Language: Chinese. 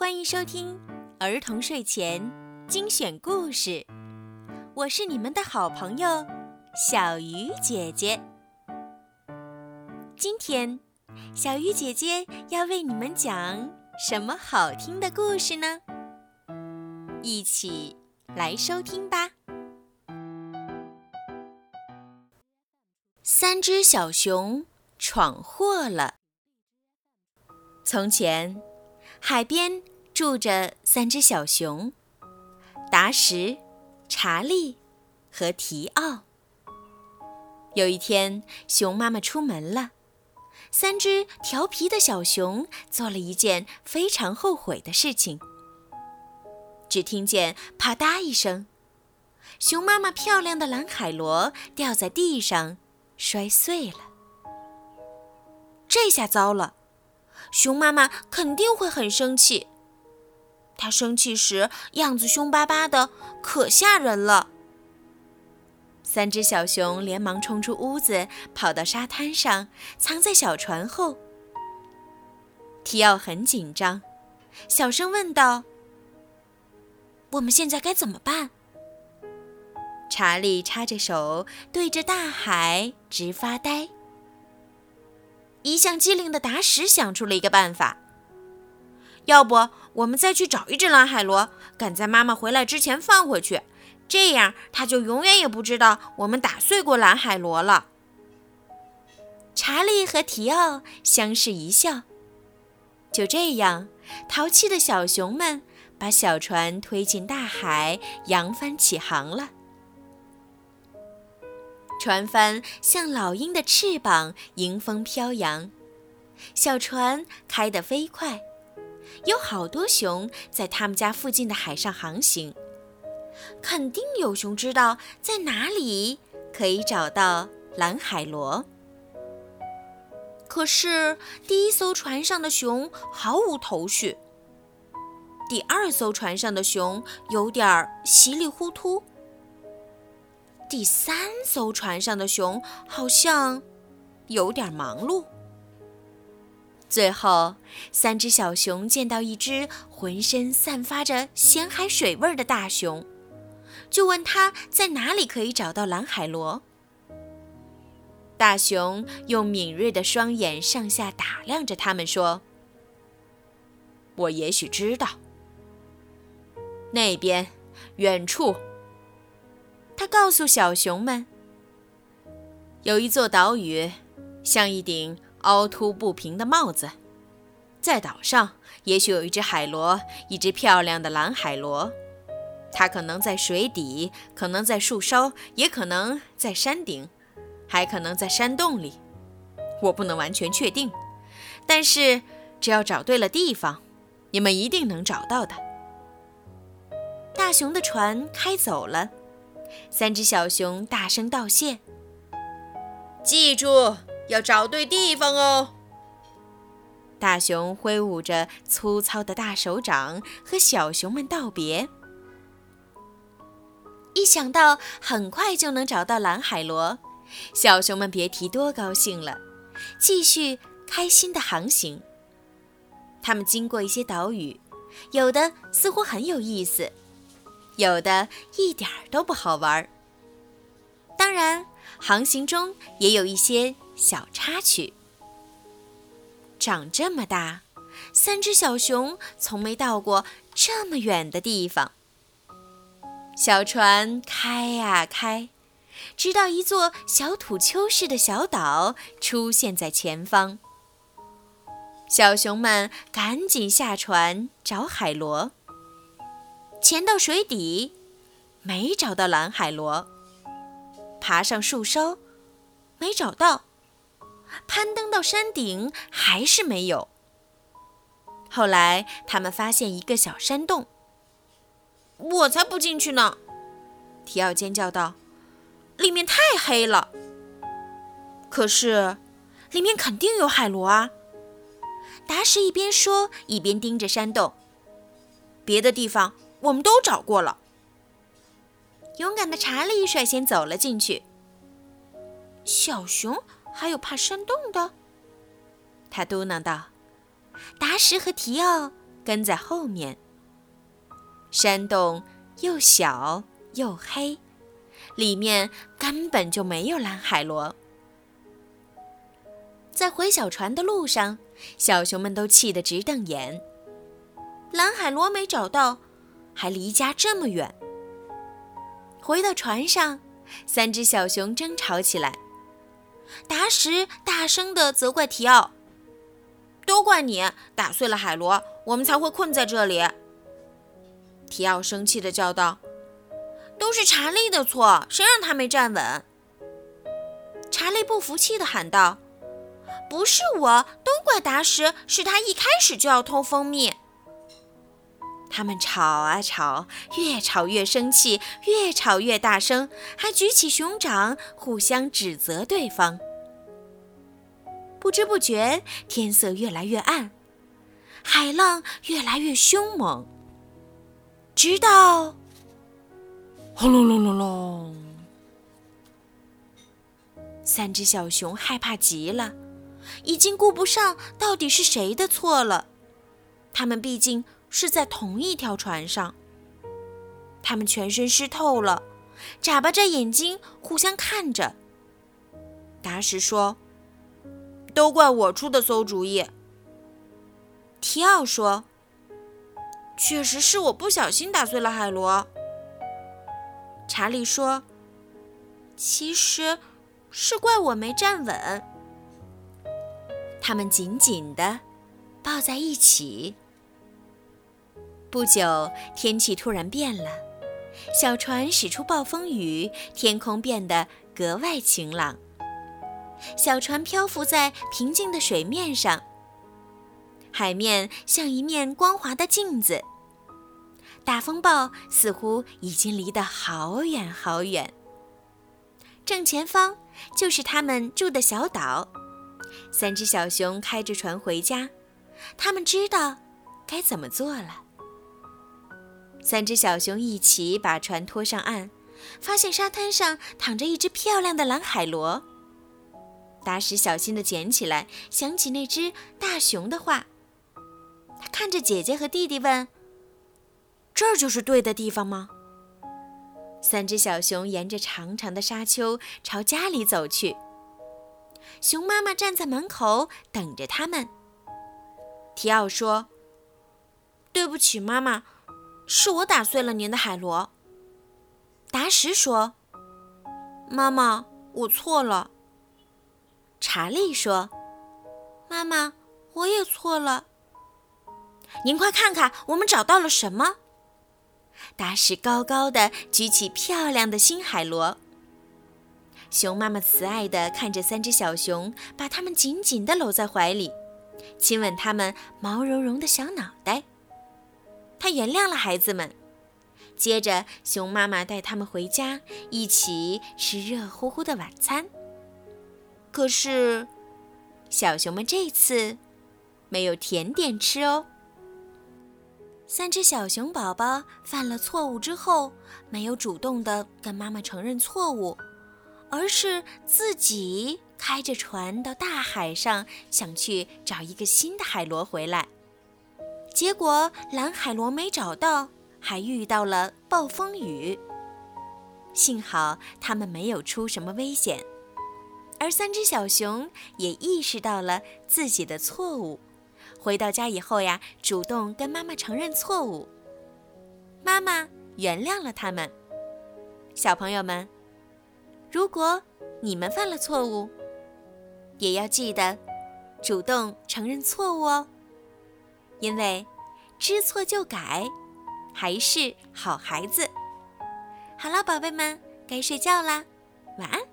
欢迎收听儿童睡前精选故事，我是你们的好朋友小鱼姐姐。今天，小鱼姐姐要为你们讲什么好听的故事呢？一起来收听吧。三只小熊闯祸了。从前，海边住着三只小熊：达什、查理和提奥。有一天，熊妈妈出门了，三只调皮的小熊做了一件非常后悔的事情。只听见“啪嗒”一声，熊妈妈漂亮的蓝海螺掉在地上。摔碎了，这下糟了！熊妈妈肯定会很生气。他生气时样子凶巴巴的，可吓人了。三只小熊连忙冲出屋子，跑到沙滩上，藏在小船后。提奥很紧张，小声问道：“我们现在该怎么办？”查理插着手，对着大海直发呆。一向机灵的达什想出了一个办法：要不我们再去找一只蓝海螺，赶在妈妈回来之前放回去，这样她就永远也不知道我们打碎过蓝海螺了。查理和提奥相视一笑。就这样，淘气的小熊们把小船推进大海，扬帆起航了。船帆像老鹰的翅膀，迎风飘扬。小船开得飞快，有好多熊在他们家附近的海上航行。肯定有熊知道在哪里可以找到蓝海螺。可是第一艘船上的熊毫无头绪，第二艘船上的熊有点儿稀里糊涂。第三艘船上的熊好像有点忙碌。最后，三只小熊见到一只浑身散发着咸海水味的大熊，就问他在哪里可以找到蓝海螺。大熊用敏锐的双眼上下打量着他们，说：“我也许知道，那边，远处。”他告诉小熊们：“有一座岛屿，像一顶凹凸不平的帽子，在岛上也许有一只海螺，一只漂亮的蓝海螺。它可能在水底，可能在树梢，也可能在山顶，还可能在山洞里。我不能完全确定，但是只要找对了地方，你们一定能找到的。”大熊的船开走了。三只小熊大声道谢：“记住，要找对地方哦。”大熊挥舞着粗糙的大手掌，和小熊们道别。一想到很快就能找到蓝海螺，小熊们别提多高兴了，继续开心的航行。他们经过一些岛屿，有的似乎很有意思。有的一点儿都不好玩儿。当然，航行中也有一些小插曲。长这么大，三只小熊从没到过这么远的地方。小船开呀开，直到一座小土丘似的小岛出现在前方。小熊们赶紧下船找海螺。潜到水底，没找到蓝海螺；爬上树梢，没找到；攀登到山顶，还是没有。后来，他们发现一个小山洞。我才不进去呢！提奥尖叫道：“里面太黑了。”可是，里面肯定有海螺啊！达什一边说，一边盯着山洞。别的地方。我们都找过了。勇敢的查理率先走了进去。小熊还有怕山洞的，他嘟囔道。达什和提奥跟在后面。山洞又小又黑，里面根本就没有蓝海螺。在回小船的路上，小熊们都气得直瞪眼。蓝海螺没找到，还离家这么远。回到船上，三只小熊争吵起来。达什大声地责怪提奥：“都怪你打碎了海螺，我们才会困在这里。”提奥生气地叫道：“都是查理的错，谁让他没站稳？”查理不服气地喊道：“不是我，都怪达什，是他一开始就要偷蜂蜜。”他们吵啊吵，越吵越生气，越吵越大声，还举起熊掌，互相指责对方。不知不觉，天色越来越暗，海浪越来越凶猛，直到轰隆隆隆隆，三只小熊害怕极了，已经顾不上到底是谁的错了。他们毕竟。是在同一条船上，他们全身湿透了，眨巴着眼睛互相看着。达什说：“都怪我出的馊主意。”提奥说：“确实是我不小心打碎了海螺。”查理说：“其实是怪我没站稳。”他们紧紧的抱在一起。不久，天气突然变了，小船驶出暴风雨，天空变得格外晴朗。小船漂浮在平静的水面上，海面像一面光滑的镜子。大风暴似乎已经离得好远好远。正前方就是他们住的小岛。三只小熊开着船回家，他们知道该怎么做了。三只小熊一起把船拖上岸，发现沙滩上躺着一只漂亮的蓝海螺。达什小心地捡起来，想起那只大熊的话。他看着姐姐和弟弟问：“这儿就是对的地方吗？”三只小熊沿着长长的沙丘朝家里走去。熊妈妈站在门口等着他们。提奥说：“对不起，妈妈。”是我打碎了您的海螺。达什说：“妈妈，我错了。”查理说：“妈妈，我也错了。”您快看看，我们找到了什么？达什高高的举起漂亮的新海螺。熊妈妈慈爱地看着三只小熊，把它们紧紧地搂在怀里，亲吻它们毛茸茸的小脑袋。他原谅了孩子们。接着，熊妈妈带他们回家，一起吃热乎乎的晚餐。可是，小熊们这次没有甜点吃哦。三只小熊宝宝犯了错误之后，没有主动的跟妈妈承认错误，而是自己开着船到大海上，想去找一个新的海螺回来。结果蓝海螺没找到，还遇到了暴风雨。幸好他们没有出什么危险，而三只小熊也意识到了自己的错误。回到家以后呀，主动跟妈妈承认错误，妈妈原谅了他们。小朋友们，如果你们犯了错误，也要记得主动承认错误哦。因为知错就改，还是好孩子。好了，宝贝们，该睡觉啦，晚安。